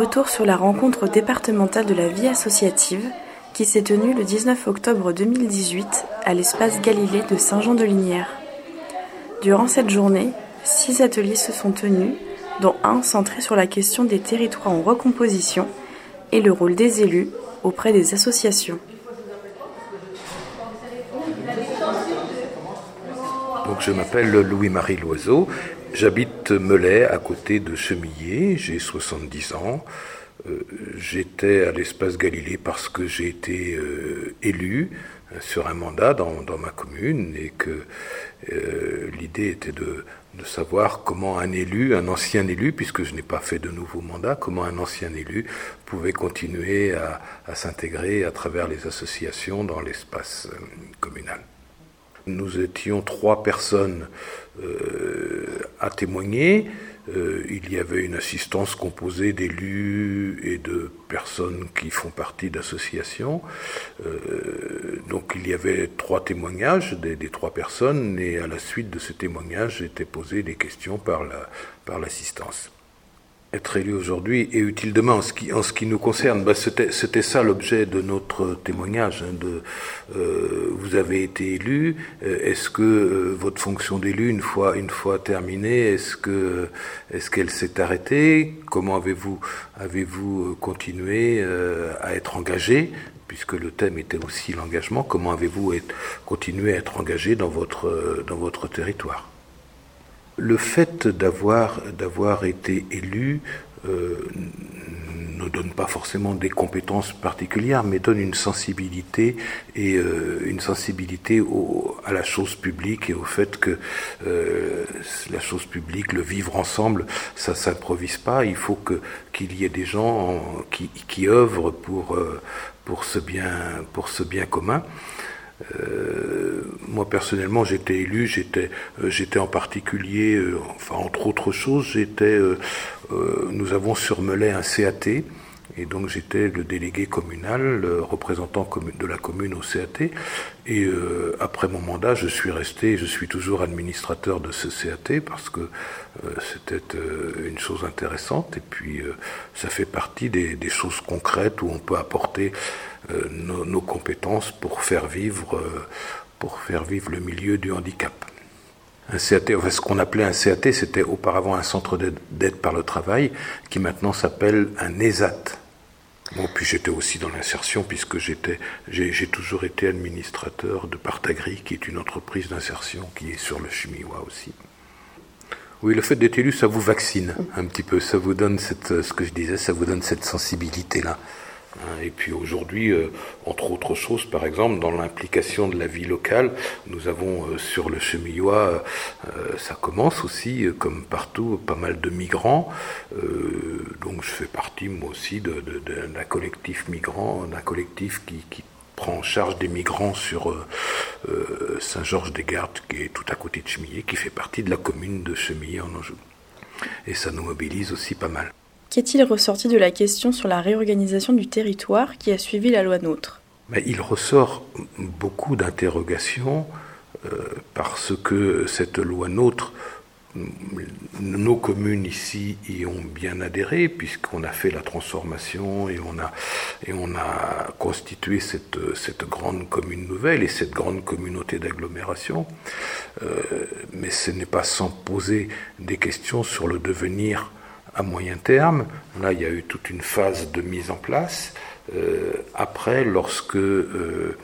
Retour sur la rencontre départementale de la vie associative qui s'est tenue le 19 octobre 2018 à l'espace Galilée de Saint-Jean-de-Linière. Durant cette journée, six ateliers se sont tenus, dont un centré sur la question des territoires en recomposition et le rôle des élus auprès des associations. Donc je m'appelle Louis-Marie Loiseau, j'habite Melay à côté de Chemillé, j'ai 70 ans. Euh, j'étais à l'espace Galilée parce que j'ai été euh, élu euh, sur un mandat dans, ma commune et que l'idée était de, savoir comment un élu, un ancien élu, puisque je n'ai pas fait de nouveau mandat, comment un ancien élu pouvait continuer à, à s'intégrer à travers les associations dans l'espace communal. Nous étions trois personnes à témoigner. Euh, il y avait une assistance composée d'élus et de personnes qui font partie d'associations. Euh, donc il y avait trois témoignages des, trois personnes et à la suite de ce témoignage étaient posées des questions par l'assistance être élu aujourd'hui est utile demain. En ce qui, en ce qui nous concerne, bah, c'était ça l'objet de notre témoignage. Hein, euh, vous avez été élu. Euh, est-ce que euh, votre fonction d'élu, une fois, une fois terminée, est-ce que est-ce qu'elle s'est arrêtée? Comment avez-vous avez-vous continué à être engagé? Puisque le thème était aussi l'engagement, comment avez-vous continué à être engagé dans votre, dans votre territoire? Le fait d'avoir d'avoir été élu euh, ne donne pas forcément des compétences particulières, mais donne une sensibilité et euh, une sensibilité à la chose publique et au fait que euh, la chose publique, le vivre ensemble, ça s'improvise pas. Il faut que qu'il y ait des gens qui, œuvrent pour pour ce bien pour ce bien commun. Euh, moi personnellement, j'étais élu, j'étais, euh, j'étais en particulier, euh, enfin entre autres choses, j'étais, nous avons sur un CAT, et donc j'étais le délégué communal, le représentant de la commune au CAT. Et après mon mandat, je suis resté, je suis toujours administrateur de ce CAT parce que c'était une chose intéressante. Et puis ça fait partie des, choses concrètes où on peut apporter euh, nos, compétences pour faire vivre, euh, pour faire vivre le milieu du handicap. Un CAT, ce qu'on appelait un CAT, c'était auparavant un centre d'aide par le travail, qui maintenant s'appelle un ESAT. Bon, puis j'étais aussi dans l'insertion, puisque j'étais, j'ai, toujours été administrateur de Partagri, qui est une entreprise d'insertion qui est sur le Chimiwa aussi. Oui, le fait d'être élu, ça vous vaccine un petit peu, ça vous donne cette, ce que je disais, ça vous donne cette sensibilité-là. Hein, et puis aujourd'hui, euh, entre autres choses, par exemple, dans l'implication de la vie locale, nous avons euh, sur le Chemillois, euh, ça commence aussi, comme partout, pas mal de migrants. donc je fais partie, moi aussi, d'un collectif migrant, d'un collectif qui, prend en charge des migrants sur Saint-Georges-des-Gardes, qui est tout à côté de Chemillé, qui fait partie de la commune de Chemillé en Anjou. Et ça nous mobilise aussi pas mal. Qu'est-il ressorti de la question sur la réorganisation du territoire qui a suivi la loi NOTRe? Il ressort beaucoup d'interrogations euh, parce que cette loi NOTRe, nos communes ici y ont bien adhéré puisqu'on a fait la transformation et on a, et on a constitué cette, cette grande commune nouvelle et cette grande communauté d'agglomération. Euh, mais ce n'est pas sans poser des questions sur le devenir à moyen terme. Là, il y a eu toute une phase de mise en place. Euh, après, lorsque, euh,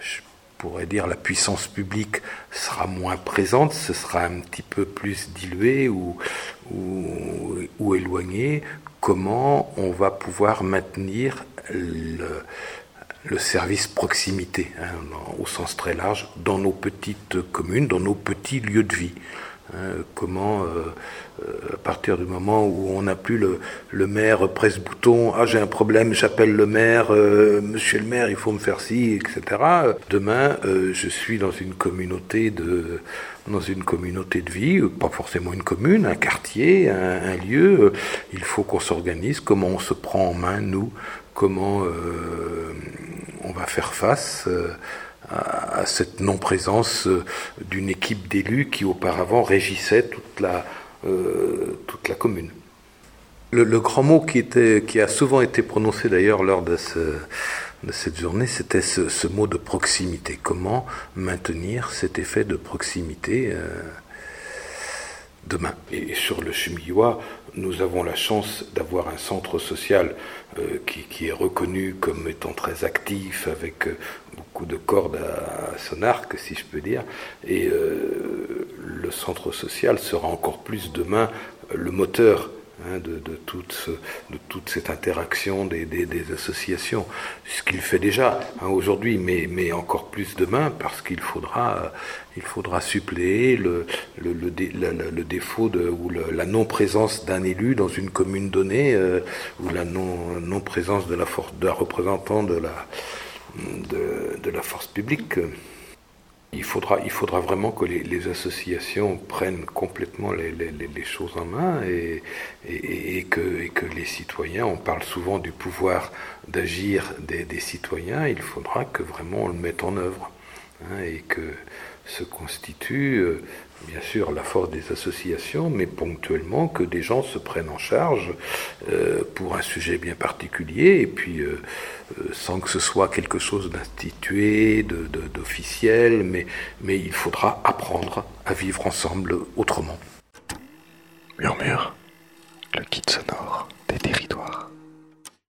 je pourrais dire, la puissance publique sera moins présente, ce sera un petit peu plus dilué ou, ou, éloigné, comment on va pouvoir maintenir le, le service proximité, hein, au sens très large, dans nos petites communes, dans nos petits lieux de vie. Hein, comment, euh, euh, à partir du moment où on n'a plus le, le, maire presse-bouton, ah j'ai un problème, j'appelle le maire, euh, monsieur le maire, il faut me faire ci, etc. Demain, je suis dans une communauté de dans une communauté de vie, pas forcément une commune, un quartier, un, lieu. il faut qu'on s'organise, comment on se prend en main, nous, comment on va faire face à, cette non-présence euh, d'une équipe d'élus qui auparavant régissait toute la, euh, toute la commune. Le, grand mot qui, était, qui a souvent été prononcé d'ailleurs lors de, de cette journée, c'était ce, mot de proximité. Comment maintenir cet effet de proximité euh, demain? Et sur le Chemillois, nous avons la chance d'avoir un centre social euh, qui, est reconnu comme étant très actif, avec euh, de cordes à, son arc, si je peux dire. Et le centre social sera encore plus demain le moteur Hein, de, de, toute, de, toute, cette interaction des, des, associations, ce qu'il fait déjà hein, aujourd'hui, mais, mais, encore plus demain, parce qu'il faudra, il faudra suppléer le, le, le, défaut de, ou la non-présence d'un élu dans une commune donnée, euh, ou la non-présence de la force d'un représentant de la, de, la force publique. Il faudra, il faudra vraiment que les, associations prennent complètement les, choses en main et, et, que, et, que, les citoyens, on parle souvent du pouvoir d'agir des, des, citoyens, il faudra que vraiment on le mette en œuvre Hein, et que se constitue euh, bien sûr la force des associations, mais ponctuellement que des gens se prennent en charge euh, pour un sujet bien particulier, et puis euh, sans que ce soit quelque chose d'institué, d'officiel, mais, mais il faudra apprendre à vivre ensemble autrement. Murmure, le kit sonore des territoires.